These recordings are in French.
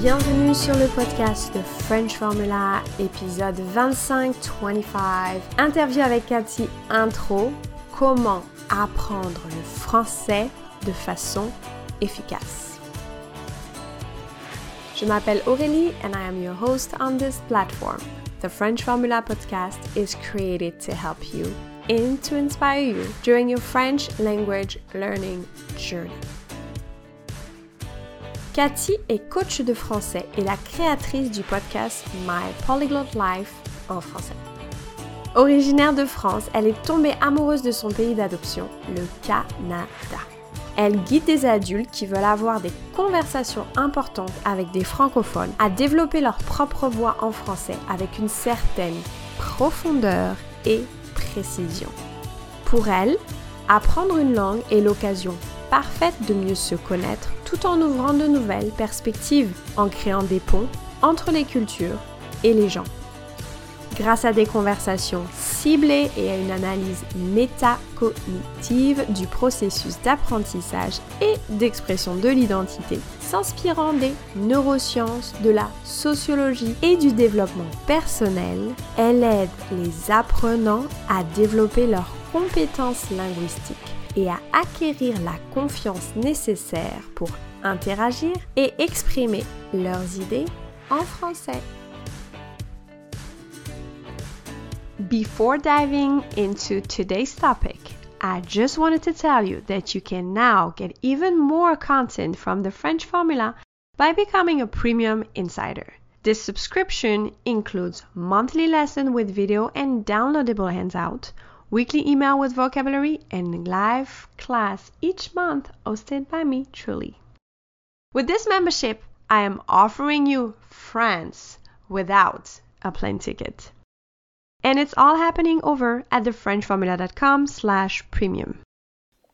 Bienvenue sur le podcast de French Formula, épisode 25-25. Interview avec Cathy Intro. Comment apprendre le français de façon efficace. Je m'appelle Aurélie and I am your host on this platform. The French Formula podcast is created to help you and to inspire you during your French language learning journey. Cathy est coach de français et la créatrice du podcast My Polyglot Life en français. Originaire de France, elle est tombée amoureuse de son pays d'adoption, le Canada. Elle guide des adultes qui veulent avoir des conversations importantes avec des francophones à développer leur propre voix en français avec une certaine profondeur et précision. Pour elle, apprendre une langue est l'occasion parfaite de mieux se connaître tout en ouvrant de nouvelles perspectives, en créant des ponts entre les cultures et les gens. Grâce à des conversations ciblées et à une analyse métacognitive du processus d'apprentissage et d'expression de l'identité, s'inspirant des neurosciences, de la sociologie et du développement personnel, elle aide les apprenants à développer leurs compétences linguistiques et à acquérir la confiance nécessaire pour interagir et exprimer leurs idées en français. Before diving into today's topic, I just wanted to tell you that you can now get even more content from the French formula by becoming a premium insider. This subscription includes monthly lesson with video and downloadable handout, weekly email with vocabulary, and live class each month hosted by me truly. With this membership, I am offering you France without a plane ticket. And it's all happening over at thefrenchformula.com slash premium.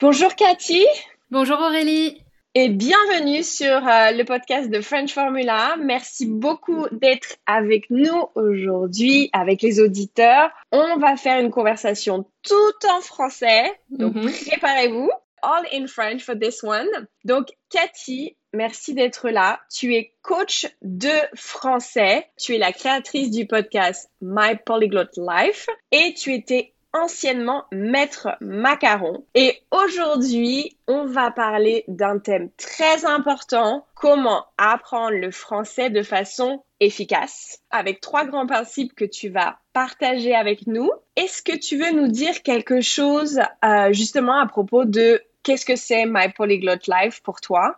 Bonjour Cathy. Bonjour Aurélie. Et bienvenue sur euh, le podcast de French Formula. Merci beaucoup d'être avec nous aujourd'hui, avec les auditeurs. On va faire une conversation tout en français, donc Mhm. préparez-vous. All in French for this one. Donc Cathy, merci d'être là. Tu es coach de français. Tu es la créatrice du podcast My Polyglot Life et tu étais anciennement maître macaron. Et aujourd'hui, on va parler d'un thème très important, comment apprendre le français de façon efficace, avec trois grands principes que tu vas partager avec nous. Est-ce que tu veux nous dire quelque chose euh, justement à propos de qu'est-ce que c'est My Polyglot Life pour toi?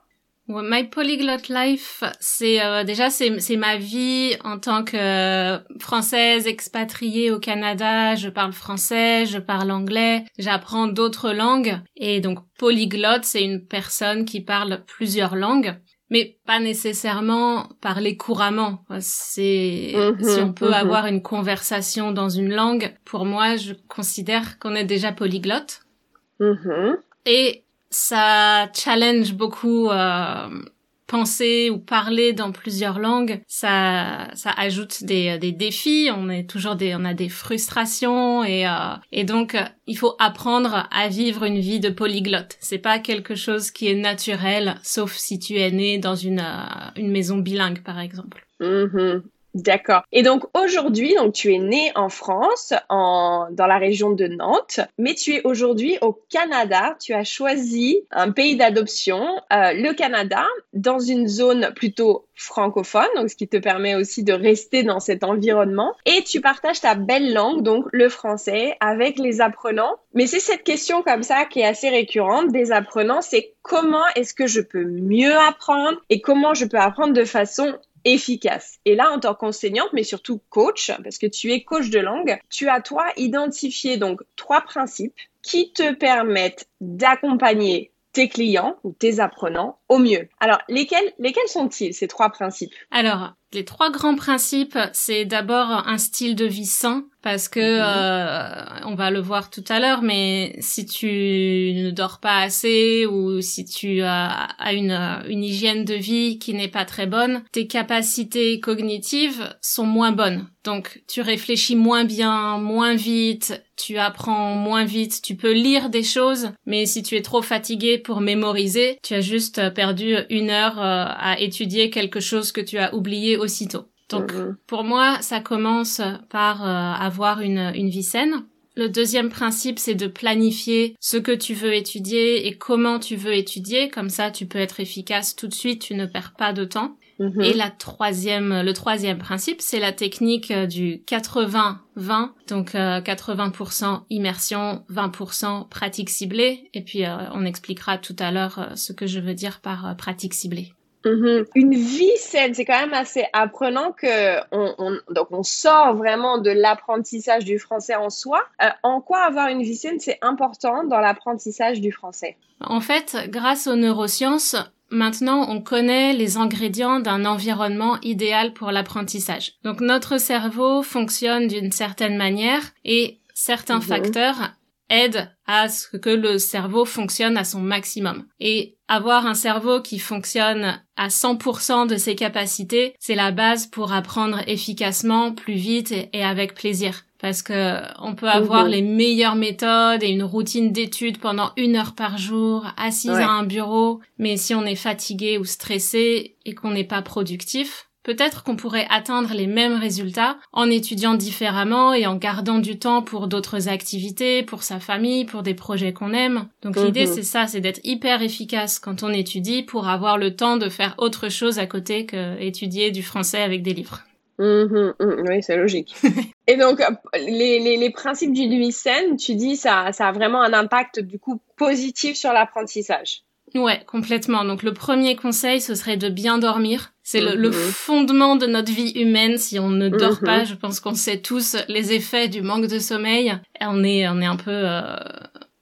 Ouais, My Polyglot Life, c'est euh, déjà c'est c'est ma vie en tant que euh, française expatriée au Canada. Je parle français, je parle anglais, j'apprends d'autres langues et donc polyglotte, c'est une personne qui parle plusieurs langues. Mais pas nécessairement parler couramment. C'est Mhm, si on peut mhm. avoir une conversation dans une langue. Pour moi, je considère qu'on est déjà polyglotte. Mhm. Et ça challenge beaucoup euh, penser ou parler dans plusieurs langues. Ça, ça ajoute des, des défis. On est toujours des, on a des frustrations et euh, et donc euh, il faut apprendre à vivre une vie de polyglotte. C'est pas quelque chose qui est naturel, sauf si tu es né dans une euh, une maison bilingue par exemple. Mhm. D'accord. Et donc aujourd'hui, donc tu es né en France, en dans la région de Nantes, mais tu es aujourd'hui au Canada. Tu as choisi un pays d'adoption, euh, le Canada, dans une zone plutôt francophone, donc ce qui te permet aussi de rester dans cet environnement. Et tu partages ta belle langue, donc le français, avec les apprenants. Mais c'est cette question comme ça qui est assez récurrente des apprenants, c'est comment est-ce que je peux mieux apprendre et comment je peux apprendre de façon efficace. Et là, en tant qu'enseignante, mais surtout coach, parce que tu es coach de langue, tu as toi identifié donc trois principes qui te permettent d'accompagner tes clients ou tes apprenants au mieux. Alors, lesquels, lesquels sont-ils, ces trois principes? Alors, les trois grands principes, c'est d'abord un style de vie sain, parce que Mhm. euh, on va le voir tout à l'heure, mais si tu ne dors pas assez ou si tu as, as une, une hygiène de vie qui n'est pas très bonne, tes capacités cognitives sont moins bonnes. Donc, tu réfléchis moins bien, moins vite, tu apprends moins vite, tu peux lire des choses, mais si tu es trop fatigué pour mémoriser, tu as juste perdu une heure à étudier quelque chose que tu as oublié aussitôt. Donc mhm. pour moi, ça commence par avoir une, une vie saine. Le deuxième principe, c'est de planifier ce que tu veux étudier et comment tu veux étudier. Comme ça, tu peux être efficace tout de suite, tu ne perds pas de temps. Et la troisième, le troisième principe, c'est la technique euh, du 80-20. Donc 80% euh, immersion, 20% pratique ciblée. Et puis euh, on expliquera tout à l'heure ce que je veux dire par pratique ciblée. Mhm. Une vie saine, c'est quand même assez apprenant que on, donc on sort vraiment de l'apprentissage du français en soi. en quoi avoir une vie saine, c'est important dans l'apprentissage du français? En fait, grâce aux neurosciences, Maintenant, on connaît les ingrédients d'un environnement idéal pour l'apprentissage. Donc notre cerveau fonctionne d'une certaine manière et certains mhm. facteurs aident à ce que le cerveau fonctionne à son maximum. Et avoir un cerveau qui fonctionne à 100% de ses capacités, c'est la base pour apprendre efficacement, plus vite et avec plaisir parce que on peut avoir les meilleures méthodes et une routine d'études pendant une heure par jour, assise à un bureau, mais si on est fatigué ou stressé et qu'on n'est pas productif, peut-être qu'on pourrait atteindre les mêmes résultats en étudiant différemment et en gardant du temps pour d'autres activités, pour sa famille, pour des projets qu'on aime. Donc l'idée mhm. c'est ça, c'est d'être hyper efficace quand on étudie pour avoir le temps de faire autre chose à côté que étudier du français avec des livres. Mhm, mhm, oui, c'est logique. Et donc, les, les, les principes du saine, tu dis, ça, ça a vraiment un impact du coup positif sur l'apprentissage. Ouais, complètement. Donc le premier conseil, ce serait de bien dormir. C'est le, mhm. fondement de notre vie humaine. Si on ne dort pas, je pense qu'on sait tous les effets du manque de sommeil. Et on est, on est un peu euh,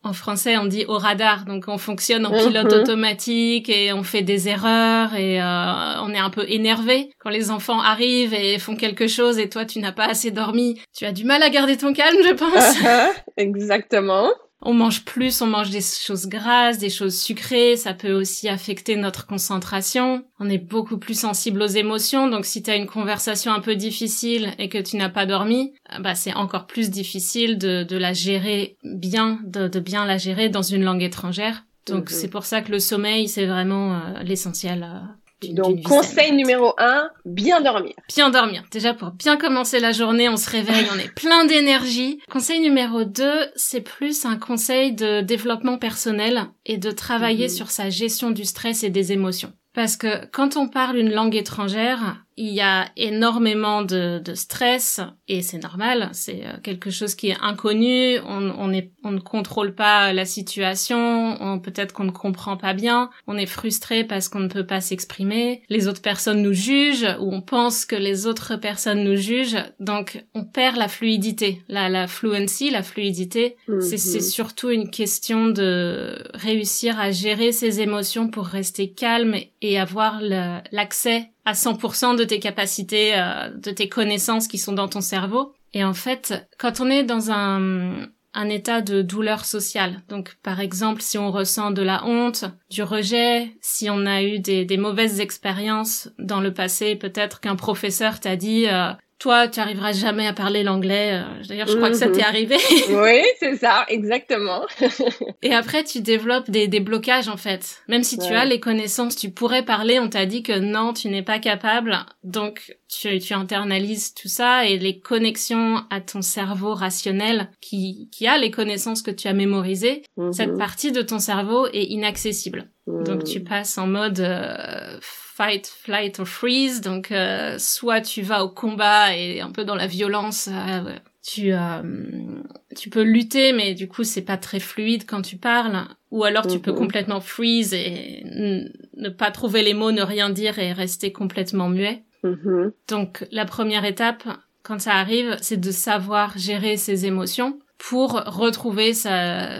en français, on dit au radar, donc on fonctionne en pilote mhm. automatique et on fait des erreurs et euh, on est un peu énervé quand les enfants arrivent et font quelque chose et toi tu n'as pas assez dormi. Tu as du mal à garder ton calme, je pense. Exactement on mange plus, on mange des choses grasses, des choses sucrées, ça peut aussi affecter notre concentration. On est beaucoup plus sensible aux émotions, donc si tu as une conversation un peu difficile et que tu n'as pas dormi, euh, bah c'est encore plus difficile de, la gérer bien, de, bien la gérer dans une langue étrangère. Donc mhm. c'est pour ça que le sommeil, c'est vraiment euh, l'essentiel euh, donc, conseil numéro un, bien dormir. Bien dormir. Déjà, pour bien commencer la journée, on se réveille, on est plein d'énergie. Conseil numéro deux, c'est plus un conseil de développement personnel et de travailler mhm. sur sa gestion du stress et des émotions. Parce que quand on parle une langue étrangère, il y a énormément de, de stress et c'est normal, c'est euh, quelque chose qui est inconnu, on, on, est, on ne contrôle pas la situation, peut-être qu'on ne comprend pas bien, on est frustré parce qu'on ne peut pas s'exprimer, les autres personnes nous jugent ou on pense que les autres personnes nous jugent, donc on perd la fluidité, la, la fluency, la fluidité, c'est mhm. surtout une question de réussir à gérer ses émotions pour rester calme et avoir l'accès à 100% de tes capacités, euh, de tes connaissances qui sont dans ton cerveau. Et en fait, quand on est dans un, un état de douleur sociale, donc par exemple si on ressent de la honte, du rejet, si on a eu des, des mauvaises expériences dans le passé, peut-être qu'un professeur t'a dit euh, toi, tu arriveras jamais à parler l'anglais. Euh, d'ailleurs, je crois que ça t'est mhm. arrivé. oui, c'est ça, exactement. et après, tu développes des, des, blocages, en fait. Même si tu as les connaissances, tu pourrais parler, on t'a dit que non, tu n'es pas capable. Donc, tu, tu internalises tout ça et les connexions à ton cerveau rationnel qui, qui a les connaissances que tu as mémorisées, cette mhm. partie de ton cerveau est inaccessible. Donc, tu mhm. passes en mode... Euh, fight, flight or freeze. Donc, euh, soit tu vas au combat et un peu dans la violence, euh, tu euh, tu peux lutter, mais du coup c'est pas très fluide quand tu parles. Ou alors tu peux mhm. complètement freeze et ne pas trouver les mots, ne rien dire et rester complètement muet. Mhm. Donc la première étape, quand ça arrive, c'est de savoir gérer ses émotions pour retrouver sa,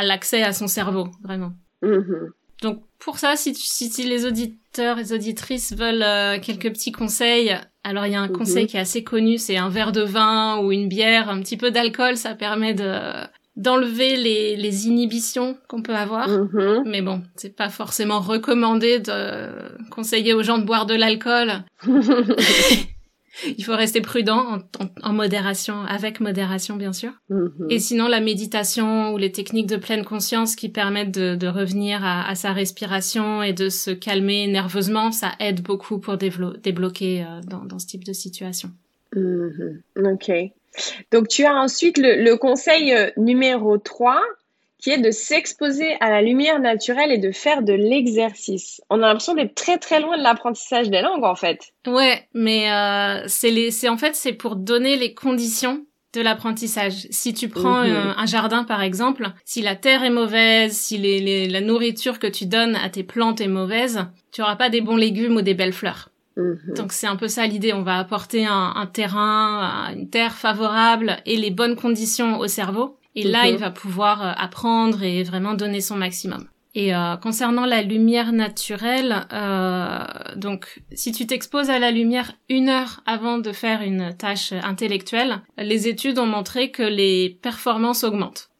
l'accès à son cerveau, vraiment. Mhm. Donc pour ça, si, si, les auditeurs et auditrices veulent euh, quelques petits conseils, alors il y a un mhm. conseil qui est assez connu, c'est un verre de vin ou une bière, un petit peu d'alcool, ça permet de d'enlever les, les inhibitions qu'on peut avoir. Mhm. Mais bon, c'est pas forcément recommandé de conseiller aux gens de boire de l'alcool. il faut rester prudent en, modération, avec modération bien sûr. Mm-hmm. Et sinon la méditation ou les techniques de pleine conscience qui permettent de, revenir à, sa respiration et de se calmer nerveusement, ça aide beaucoup pour débloquer euh, dans, ce type de situation. Mm-hmm. Ok. Donc tu as ensuite le, le conseil euh, numéro 3 qui est de s'exposer à la lumière naturelle et de faire de l'exercice. On a l'impression d'être très très loin de l'apprentissage des langues en fait. Ouais, mais euh, c'est les, c'est en fait c'est pour donner les conditions de l'apprentissage. Si tu prends mhm. euh, un, jardin par exemple, si la terre est mauvaise, si les, les, la nourriture que tu donnes à tes plantes est mauvaise, tu auras pas des bons légumes ou des belles fleurs. Mhm. Donc c'est un peu ça l'idée. On va apporter un, un, terrain, une terre favorable et les bonnes conditions au cerveau et là, il va pouvoir euh, apprendre et vraiment donner son maximum. Et euh, concernant la lumière naturelle, euh, donc si tu t'exposes à la lumière une heure avant de faire une tâche intellectuelle, les études ont montré que les performances augmentent.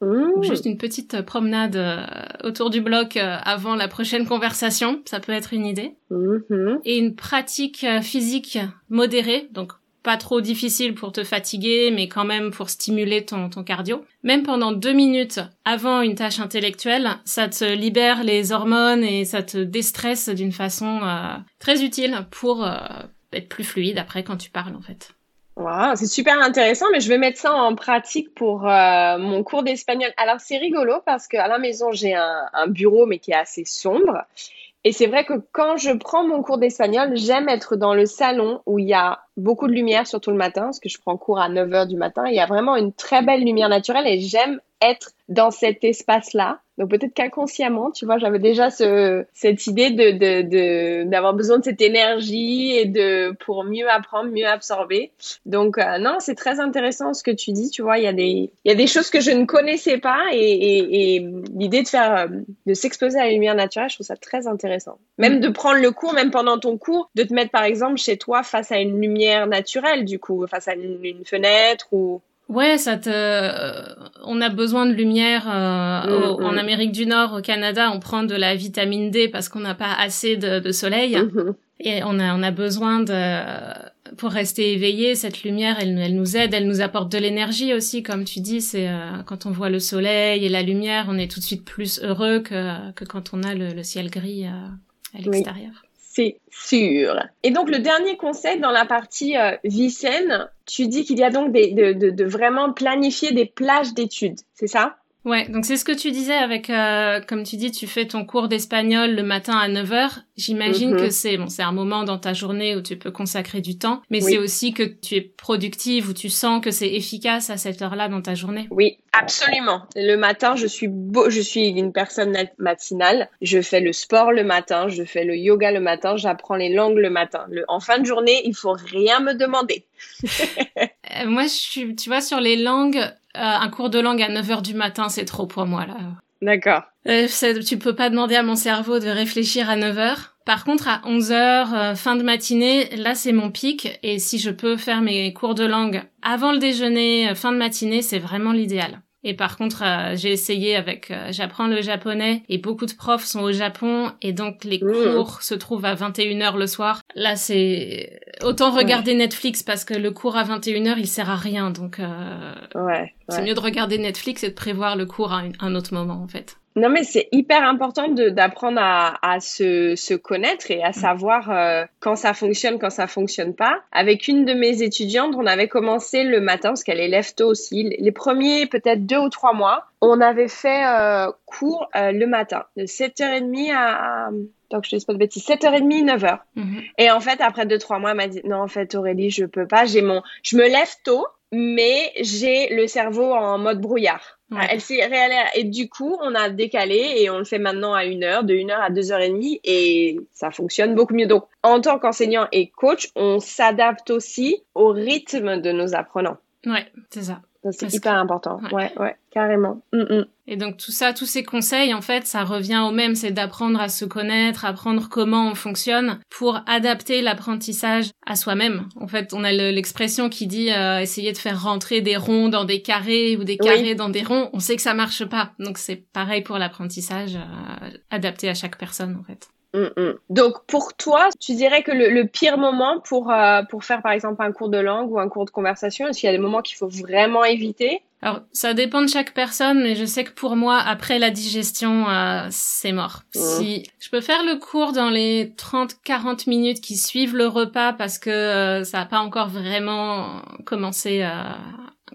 juste une petite promenade euh, autour du bloc avant la prochaine conversation, ça peut être une idée. Mm-hmm. Et une pratique physique modérée, donc pas trop difficile pour te fatiguer, mais quand même pour stimuler ton, cardio. Même pendant deux minutes avant une tâche intellectuelle, ça te libère les hormones et ça te déstresse d'une façon euh, très utile pour euh, être plus fluide après quand tu parles en fait. Wow, c'est super intéressant, mais je vais mettre ça en pratique pour euh, mon cours d'espagnol. Alors c'est rigolo parce qu'à la maison j'ai un bureau mais qui est assez sombre et c'est vrai que quand je prends mon cours d'espagnol, j'aime être dans le salon où il y a beaucoup de lumière, surtout le matin, parce que je prends cours à 9 heures du matin. Il y a vraiment une très belle lumière naturelle et j'aime être dans cet espace-là. Donc peut-être qu'inconsciemment, tu vois, j'avais déjà ce, cette idée de, d'avoir besoin de cette énergie et de pour mieux apprendre, mieux absorber. Donc euh, non, c'est très intéressant ce que tu dis. Tu vois, il y a des il y a des choses que je ne connaissais pas et l'idée de faire euh, de s'exposer à la lumière naturelle, je trouve ça très intéressant. Même de prendre le cours, même pendant ton cours, de te mettre par exemple chez toi face à une lumière naturelle, du coup, face à une fenêtre ou Ouais, ça te. Euh, on a besoin de lumière euh, mm, en mm. Amérique du Nord, au Canada, on prend de la vitamine D parce qu'on n'a pas assez de, soleil mm-hmm. et on a on a besoin de pour rester éveillé. Cette lumière, elle, elle nous aide, elle nous apporte de l'énergie aussi, comme tu dis. C'est euh, quand on voit le soleil et la lumière, on est tout de suite plus heureux que que quand on a le, ciel gris à l'extérieur c'est sûr. Et donc le dernier conseil dans la partie euh, vie saine, tu dis qu'il y a donc de, de vraiment planifier des plages d'études, c'est ça? Ouais, donc c'est ce que tu disais avec, euh, comme tu dis, tu fais ton cours d'espagnol le matin à 9h. J'imagine mhm. que c'est bon, c'est un moment dans ta journée où tu peux consacrer du temps, mais c'est aussi que tu es productive, où tu sens que c'est efficace à cette heure-là dans ta journée. Oui, absolument. Le matin, je suis beau, je suis une personne matinale. Je fais le sport le matin, je fais le yoga le matin, j'apprends les langues le matin. Le, en fin de journée, il faut rien me demander. Euh, moi, je suis, tu vois, sur les langues, un cours de langue à 9 heures du matin, c'est trop pour moi, là. D'accord. Euh, tu peux pas demander à mon cerveau de réfléchir à 9 heures. Par contre, à 11 heures, euh, fin de matinée, là, c'est mon pic. Et si je peux faire mes cours de langue avant le déjeuner, fin de matinée, c'est vraiment l'idéal. Et par contre, euh, j'ai essayé avec, euh, j'apprends le japonais et beaucoup de profs sont au Japon et donc les mmh. cours se trouvent à 21h le soir. Là, c'est autant regarder Netflix parce que le cours à 21h, il sert à rien. Donc, euh, ouais, c'est mieux de regarder Netflix et de prévoir le cours à un autre moment, en fait. Non, mais c'est hyper important d'apprendre à, à se, se, connaître et à mm. savoir euh, quand ça fonctionne, quand ça fonctionne pas. Avec une de mes étudiantes, on avait commencé le matin, parce qu'elle est lève tôt aussi. Les premiers, peut-être deux ou trois mois, on avait fait euh, cours euh, le matin, de 7h30 à, donc je te dis pas de bêtises, 7h30, 9h. Mm-hmm. Et en fait, après deux, trois mois, elle m'a dit, non, en fait, Aurélie, je peux pas, j'ai mon, je me lève tôt, mais j'ai le cerveau en mode brouillard. Elle s'est Et du coup, on a décalé et on le fait maintenant à une heure, de une heure à deux heures et demie et ça fonctionne beaucoup mieux. Donc, en tant qu'enseignant et coach, on s'adapte aussi au rythme de nos apprenants. Ouais, c'est ça. C'est hyper important. Ouais, ouais, carrément. Mm, mm. Et donc tout ça, tous ces conseils, en fait, ça revient au même, c'est d'apprendre à se connaître, apprendre comment on fonctionne pour adapter l'apprentissage à soi-même. En fait, on a l'expression qui dit euh, essayer de faire rentrer des ronds dans des carrés ou des carrés dans des ronds. On sait que ça marche pas. Donc c'est pareil pour l'apprentissage, euh, adapté à chaque personne, en fait. Mm, mm. Donc pour toi, tu dirais que le, pire moment pour, euh, pour faire par exemple un cours de langue ou un cours de conversation, est-ce qu'il y a des moments qu'il faut vraiment éviter? Alors, ça dépend de chaque personne, mais je sais que pour moi, après la digestion, euh, c'est mort. Mm. Si je peux faire le cours dans les 30-40 minutes qui suivent le repas parce que euh, ça n'a pas encore vraiment commencé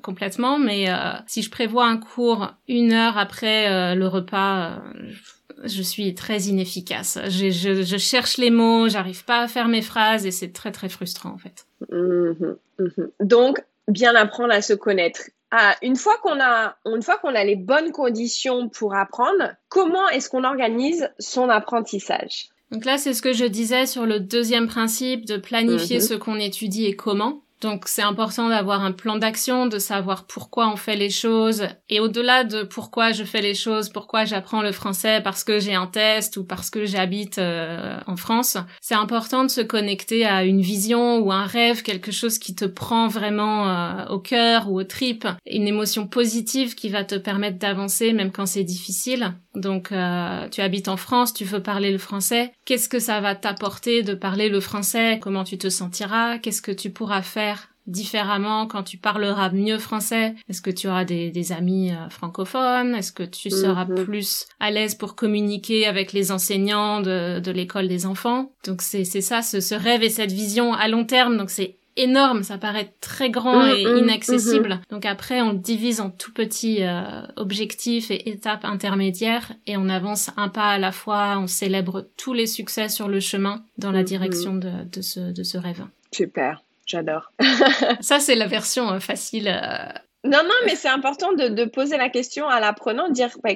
complètement, mais si je prévois un cours une heure après le repas, je suis très inefficace. Je, je, je cherche les mots, j'arrive pas à faire mes phrases et c'est très très frustrant en fait. Mhm, mhm. Donc, bien apprendre à se connaître. Ah, une fois qu'on a, une fois qu'on a les bonnes conditions pour apprendre, comment est-ce qu'on organise son apprentissage? Donc là, c'est ce que je disais sur le deuxième principe de planifier mhm. ce qu'on étudie et comment. Donc c'est important d'avoir un plan d'action, de savoir pourquoi on fait les choses et au-delà de pourquoi je fais les choses, pourquoi j'apprends le français parce que j'ai un test ou parce que j'habite euh, en France, c'est important de se connecter à une vision ou un rêve, quelque chose qui te prend vraiment euh, au cœur ou au tripes, une émotion positive qui va te permettre d'avancer même quand c'est difficile. Donc euh, tu habites en France, tu veux parler le français, qu'est-ce que ça va t'apporter de parler le français? Comment tu te sentiras? Qu'est-ce que tu pourras faire différemment quand tu parleras mieux français? Est-ce que tu auras des, amis euh, francophones? Est-ce que tu seras mhm. plus à l'aise pour communiquer avec les enseignants de, l'école des enfants? Donc c'est ça, ce, ce rêve et cette vision à long terme. Donc c'est énorme, ça paraît très grand mm, et mm, inaccessible. Mm-hmm. Donc après, on divise en tout petits euh, objectifs et étapes intermédiaires et on avance un pas à la fois, on célèbre tous les succès sur le chemin dans la direction de, de, ce, de ce rêve. Super, j'adore. ça, c'est la version euh, facile. Euh, non, non, mais c'est important de, de, poser la question à l'apprenant, dire bah,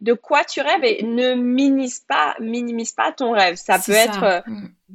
de quoi tu rêves et ne minimise pas, minimise pas ton rêve. Ça peut être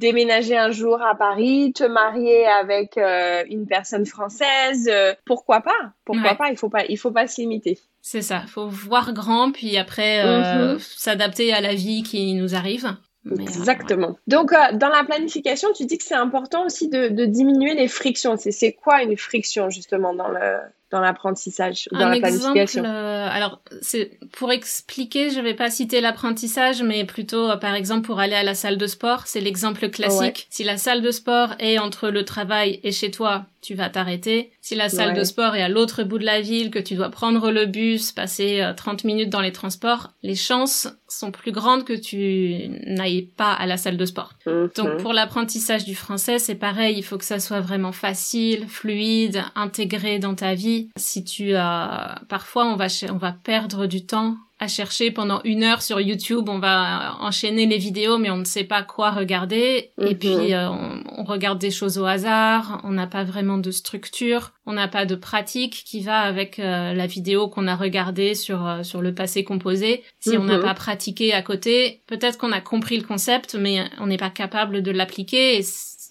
déménager un jour à Paris, te marier avec euh, une personne française, euh, pourquoi pas? Pourquoi pas? Il faut pas, il faut pas se limiter. C'est ça, faut voir grand puis après euh, mhm. s'adapter à la vie qui nous arrive. Exactement. Donc, dans la planification, tu dis que c'est important aussi de, de diminuer les frictions. C'est quoi une friction justement dans le dans l'apprentissage dans la planification euh, Alors, c'est pour expliquer, je vais pas citer l'apprentissage, mais plutôt, euh, par exemple, pour aller à la salle de sport, c'est l'exemple classique. Si la salle de sport est entre le travail et chez toi, tu vas t'arrêter. Si la salle de sport est à l'autre bout de la ville, que tu dois prendre le bus, passer 30 euh, minutes dans les transports, les chances sont plus grandes que tu n'ailles pas à la salle de sport. Mhm. Donc pour l'apprentissage du français, c'est pareil, il faut que ça soit vraiment facile, fluide, intégré dans ta vie. Si tu as parfois on va on va perdre du temps à chercher pendant une heure sur YouTube. On va enchaîner les vidéos, mais on ne sait pas quoi regarder. Et mhm. puis, euh, on, regarde des choses au hasard. On n'a pas vraiment de structure. On n'a pas de pratique qui va avec euh, la vidéo qu'on a regardée sur, euh, sur le passé composé. Si on n'a mhm. pas pratiqué à côté, peut-être qu'on a compris le concept, mais on n'est pas capable de l'appliquer et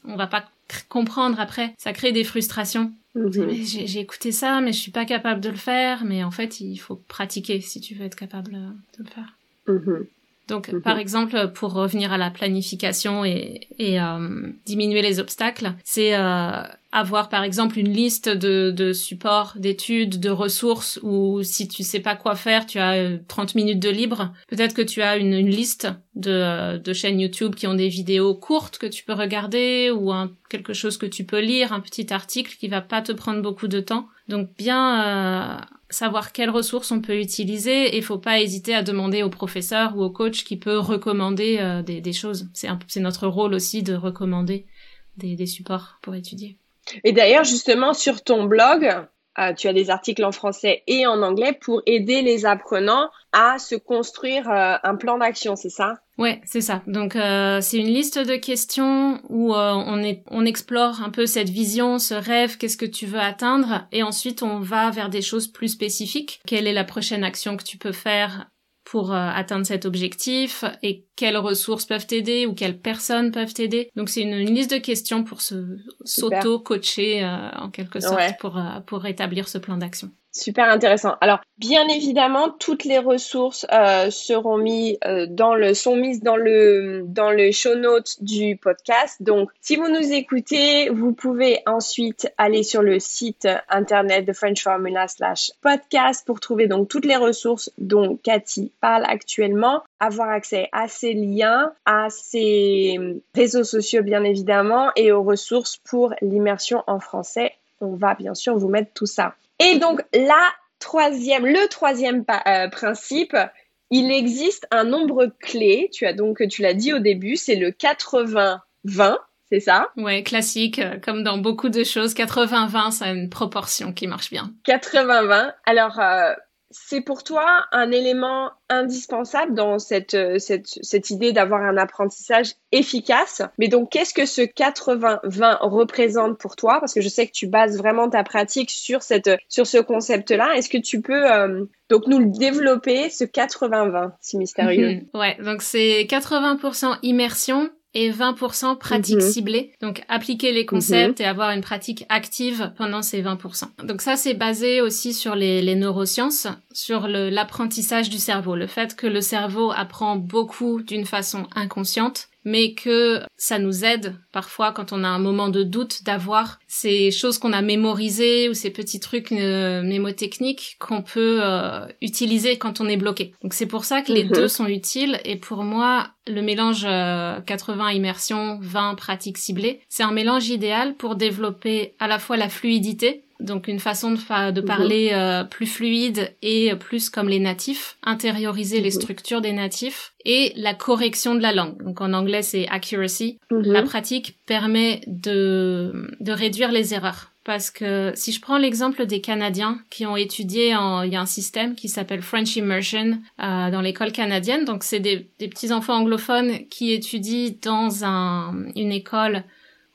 on va pas comprendre après. Ça crée des frustrations. J'ai écouté ça, mais je suis pas capable de le faire. Mais en fait, il faut pratiquer si tu veux être capable de le faire. Mhm. Donc, mhm. par exemple, pour revenir à la planification et, et euh, diminuer les obstacles, c'est euh, avoir par exemple une liste de, de supports, d'études, de ressources, ou si tu sais pas quoi faire, tu as 30 euh, minutes de libre. Peut-être que tu as une, une liste de, de, chaînes YouTube qui ont des vidéos courtes que tu peux regarder, ou un, quelque chose que tu peux lire, un petit article qui va pas te prendre beaucoup de temps. Donc bien euh, savoir quelles ressources on peut utiliser et faut pas hésiter à demander au professeur ou au coach qui peut recommander euh, des, choses. C'est notre rôle aussi de recommander des supports pour étudier. Et d'ailleurs, justement, sur ton blog, euh, tu as des articles en français et en anglais pour aider les apprenants à se construire euh, un plan d'action, c'est ça? Ouais, c'est ça. Donc euh, c'est une liste de questions où on, est, on explore un peu cette vision, ce rêve, qu'est-ce que tu veux atteindre, et ensuite on va vers des choses plus spécifiques. Quelle est la prochaine action que tu peux faire pour euh, atteindre cet objectif et quelles ressources peuvent t'aider ou quelles personnes peuvent t'aider. Donc c'est une, liste de questions pour se s'auto-coacher euh, en quelque sorte pour, euh, pour établir ce plan d'action. Super intéressant. Alors, bien évidemment, toutes les ressources euh, seront mises euh, dans le sont mises dans le dans le show notes du podcast. Donc, si vous nous écoutez, vous pouvez ensuite aller sur le site internet de French Formula slash podcast pour trouver donc toutes les ressources dont Cathy parle actuellement, avoir accès à ces liens, à ces réseaux sociaux bien évidemment et aux ressources pour l'immersion en français. On va bien sûr vous mettre tout ça. Et donc, la troisième, le troisième euh, principe, il existe un nombre clé. Tu as donc, tu l'as dit au début, c'est le 80-20. C'est ça? Ouais, classique, euh, comme dans beaucoup de choses, 80-20, ça a une proportion qui marche bien. 80-20. Alors, euh, c'est pour toi un élément indispensable dans cette, euh, cette, cette idée d'avoir un apprentissage efficace. Mais donc, qu'est-ce que ce 80-20 représente pour toi? Parce que je sais que tu bases vraiment ta pratique sur, cette, sur ce concept-là. Est-ce que tu peux euh, donc nous le développer, ce 80-20, si mystérieux? Ouais, donc c'est 80% immersion, et 20% pratique mhm. ciblée. Donc appliquer les concepts mhm. et avoir une pratique active pendant ces 20%. Donc ça c'est basé aussi sur les, les neurosciences, sur l'apprentissage du cerveau, le fait que le cerveau apprend beaucoup d'une façon inconsciente mais que ça nous aide parfois quand on a un moment de doute d'avoir ces choses qu'on a mémorisées ou ces petits trucs euh, mémotechniques qu'on peut euh, utiliser quand on est bloqué. Donc c'est pour ça que les mhm. deux sont utiles et pour moi le mélange 80 euh, immersion 20 pratique ciblée, c'est un mélange idéal pour développer à la fois la fluidité donc une façon de, de mhm. parler euh, plus fluide et plus comme les natifs, intérioriser les mhm. structures des natifs et la correction de la langue. Donc en anglais c'est accuracy. Mhm. La pratique permet de, de réduire les erreurs. Parce que si je prends l'exemple des Canadiens qui ont étudié, en, il y a un système qui s'appelle French Immersion euh, dans l'école canadienne. Donc c'est des, des petits enfants anglophones qui étudient dans un, une école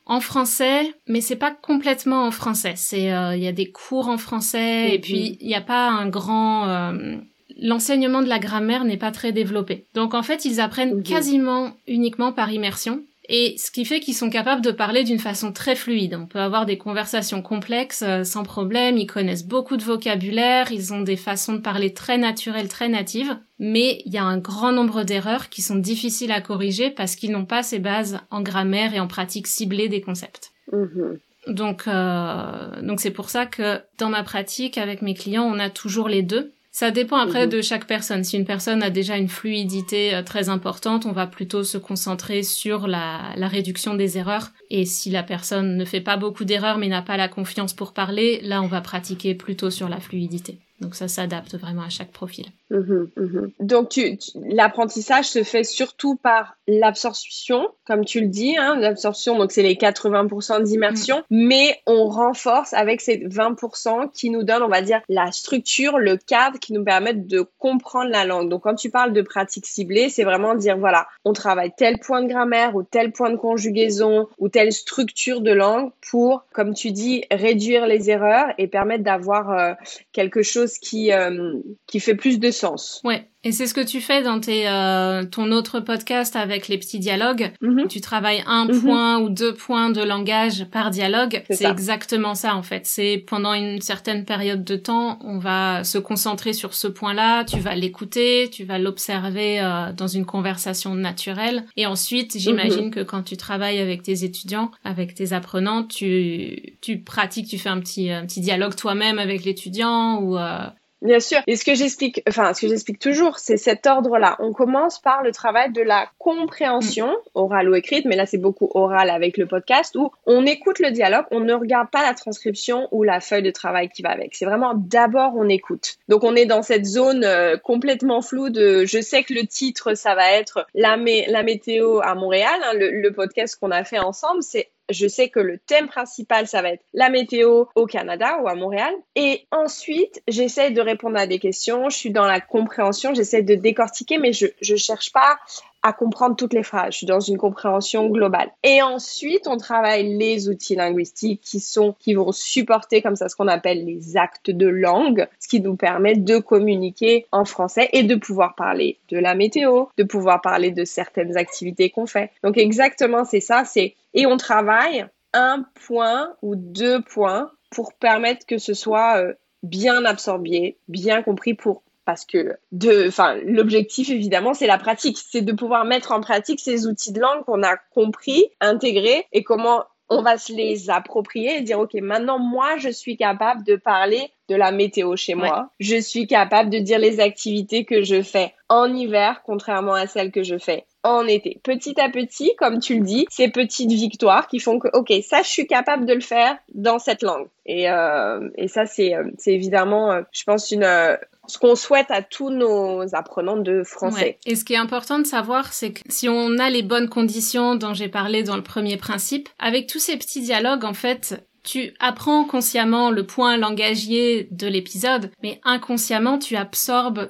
en français, mais c'est pas complètement en français. C'est euh, il y a des cours en français et puis il n'y a pas un grand euh, l'enseignement de la grammaire n'est pas très développé. Donc en fait, ils apprennent quasiment uniquement par immersion et ce qui fait qu'ils sont capables de parler d'une façon très fluide. On peut avoir des conversations complexes euh, sans problème, ils connaissent beaucoup de vocabulaire, ils ont des façons de parler très naturelles, très natives, mais il y a un grand nombre d'erreurs qui sont difficiles à corriger parce qu'ils n'ont pas ces bases en grammaire et en pratique ciblée des concepts. Mm-hmm. Donc, euh, donc c'est pour ça que dans ma pratique avec mes clients, on a toujours les deux. Ça dépend après mhm. de chaque personne. Si une personne a déjà une fluidité euh, très importante, on va plutôt se concentrer sur la, la réduction des erreurs. Et si la personne ne fait pas beaucoup d'erreurs mais n'a pas la confiance pour parler, là on va pratiquer plutôt sur la fluidité. Donc ça s'adapte vraiment à chaque profil. Mhm, mhm. Donc tu, l'apprentissage se fait surtout par l'absorption, comme tu le dis, hein, l'absorption, donc c'est les 80% d'immersion, mm. mais on renforce avec ces 20% qui nous donnent, on va dire, la structure, le cadre qui nous permettent de comprendre la langue. Donc quand tu parles de pratique ciblée, c'est vraiment dire, voilà, on travaille tel point de grammaire ou tel point de conjugaison ou telle structure de langue pour, comme tu dis, réduire les erreurs et permettre d'avoir euh, quelque chose qui, euh, qui fait plus de sens. Et c'est ce que tu fais dans tes, euh, ton autre podcast avec les petits dialogues. Mhm. Tu travailles un mhm. point ou deux points de langage par dialogue. C'est exactement ça en fait. C'est pendant une certaine période de temps, on va se concentrer sur ce point-là. Tu vas l'écouter, tu vas l'observer euh, dans une conversation naturelle. Et ensuite, j'imagine mhm. que quand tu travailles avec tes étudiants, avec tes apprenants, tu, tu pratiques, tu fais un petit, un petit dialogue toi-même avec l'étudiant ou euh, Bien sûr. Et ce que j'explique, enfin, ce que j'explique toujours, c'est cet ordre-là. On commence par le travail de la compréhension, mm. orale ou écrite, mais là, c'est beaucoup oral avec le podcast, où on écoute le dialogue, on ne regarde pas la transcription ou la feuille de travail qui va avec. C'est vraiment d'abord, on écoute. Donc, on est dans cette zone euh, complètement floue de, je sais que le titre, ça va être la, la météo à Montréal, hein, le, le podcast qu'on a fait ensemble, c'est je sais que le thème principal, ça va être la météo au Canada ou à Montréal. Et ensuite, j'essaie de répondre à des questions. Je suis dans la compréhension, j'essaie de décortiquer, mais je ne cherche pas à comprendre toutes les phrases. Je suis dans une compréhension globale. Et ensuite, on travaille les outils linguistiques qui sont, qui vont supporter comme ça ce qu'on appelle les actes de langue, ce qui nous permet de communiquer en français et de pouvoir parler de la météo, de pouvoir parler de certaines activités qu'on fait. Donc exactement, c'est ça, c'est, et on travaille un point ou deux points pour permettre que ce soit euh, bien absorbé, bien compris pour parce que de enfin l'objectif évidemment c'est la pratique. C'est de pouvoir mettre en pratique ces outils de langue qu'on a compris intégrés et comment on va se les approprier et dire ok maintenant moi je suis capable de parler de la météo chez moi. Je suis capable de dire les activités que je fais en hiver contrairement à celles que je fais en été. Petit à petit comme tu le dis ces petites victoires qui font que ok ça je suis capable de le faire dans cette langue. Et, euh, ça c'est euh, évidemment euh, je pense ce qu'on souhaite à tous nos apprenants de français. Et ce qui est important de savoir, c'est que si on a les bonnes conditions dont j'ai parlé dans le premier principe, avec tous ces petits dialogues, en fait, tu apprends consciemment le point langagier de l'épisode, mais inconsciemment, tu absorbes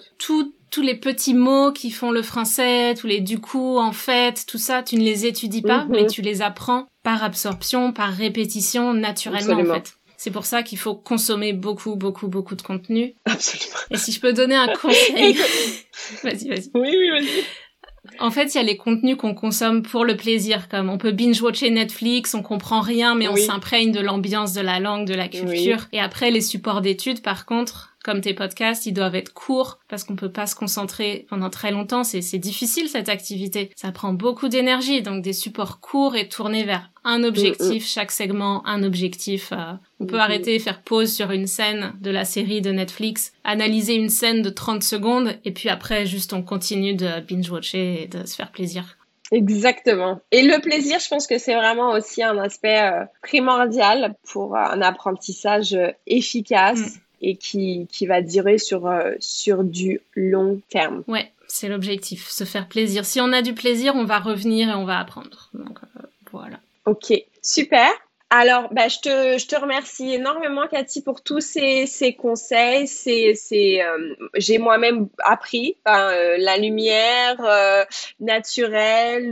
tous les petits mots qui font le français, tous les du coup, en fait, tout ça, tu ne les étudies pas, mhm. mais tu les apprends par absorption, par répétition, naturellement, en fait. C'est pour ça qu'il faut consommer beaucoup, beaucoup, beaucoup de contenu. Absolument. Et si je peux donner un conseil. vas-y, vas-y. Oui, oui, vas-y. En fait, il y a les contenus qu'on consomme pour le plaisir, comme on peut binge-watcher Netflix, on comprend rien, mais on s'imprègne de l'ambiance, de la langue, de la culture. Et après, les supports d'études, par contre, comme tes podcasts, ils doivent être courts parce qu'on peut pas se concentrer pendant très longtemps. C'est, c'est difficile cette activité. Ça prend beaucoup d'énergie. Donc des supports courts et tournés vers un objectif, mm, mm. chaque segment, un objectif. Euh, on peut mm, arrêter, faire pause sur une scène de la série de Netflix, analyser une scène de 30 secondes et puis après juste on continue de binge-watcher et de se faire plaisir. Exactement. Et le plaisir, je pense que c'est vraiment aussi un aspect euh, primordial pour un apprentissage euh, efficace et qui, qui va durer sur, euh, sur du long terme. Ouais, c'est l'objectif, se faire plaisir. Si on a du plaisir, on va revenir et on va apprendre. Donc euh, voilà. Ok, super. Alors, bah, je, te, je te remercie énormément, Cathy, pour tous ces, ces conseils. C'est, c'est, euh, j'ai moi-même appris euh, la lumière euh, naturelle,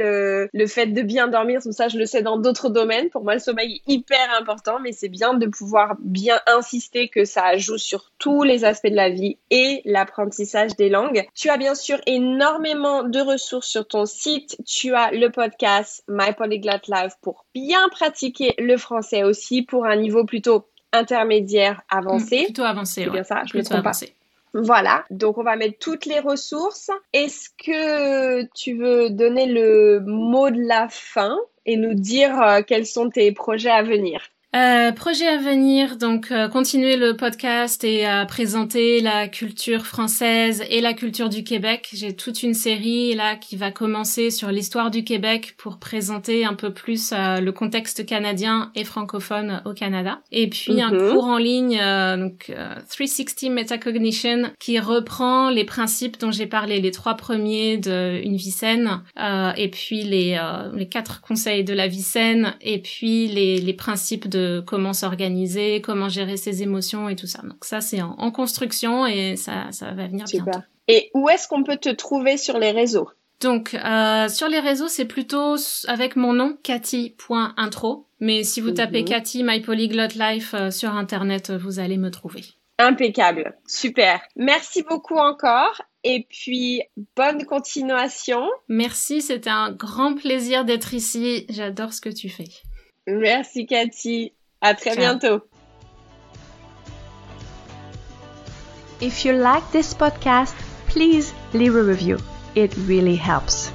le fait de bien dormir. Tout ça, je le sais dans d'autres domaines. Pour moi, le sommeil est hyper important, mais c'est bien de pouvoir bien insister que ça joue sur tous les aspects de la vie et l'apprentissage des langues. Tu as bien sûr énormément de ressources sur ton site. Tu as le podcast My Polyglot Live pour bien pratiquer le français aussi pour un niveau plutôt intermédiaire avancé. Mmh, plutôt avancé, C'est bien ça, je plutôt avancé. Voilà, donc on va mettre toutes les ressources. Est-ce que tu veux donner le mot de la fin et nous dire euh, quels sont tes projets à venir? Euh, projet à venir, donc euh, continuer le podcast et à présenter la culture française et la culture du Québec. J'ai toute une série là qui va commencer sur l'histoire du Québec pour présenter un peu plus euh, le contexte canadien et francophone au Canada. Et puis un mhm. cours en ligne, donc 360 Metacognition, qui reprend les principes dont j'ai parlé, les trois premiers de une vie saine, et puis les, les quatre conseils de la vie saine, et puis les, les principes de comment s'organiser, comment gérer ses émotions et tout ça. Donc ça, c'est en, construction et ça, ça va venir bientôt. Et où est-ce qu'on peut te trouver sur les réseaux? Donc euh, sur les réseaux, c'est plutôt avec mon nom cathy.intro. Mais si vous tapez mhm. Cathy My Polyglot Life euh, sur internet, vous allez me trouver. Impeccable, super. Merci beaucoup encore et puis bonne continuation. Merci, c'était un grand plaisir d'être ici. J'adore ce que tu fais. Merci Cathy. À très bientôt. If you like this podcast, please leave a review. It really helps.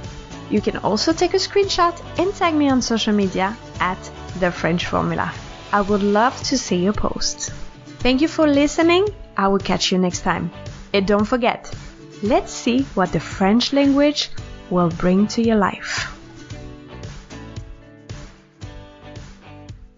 You can also take a screenshot and tag me on social media at The French Formula. I would love to see your post. Thank you for listening. I will catch you next time. And don't forget, let's see what the French language will bring to your life.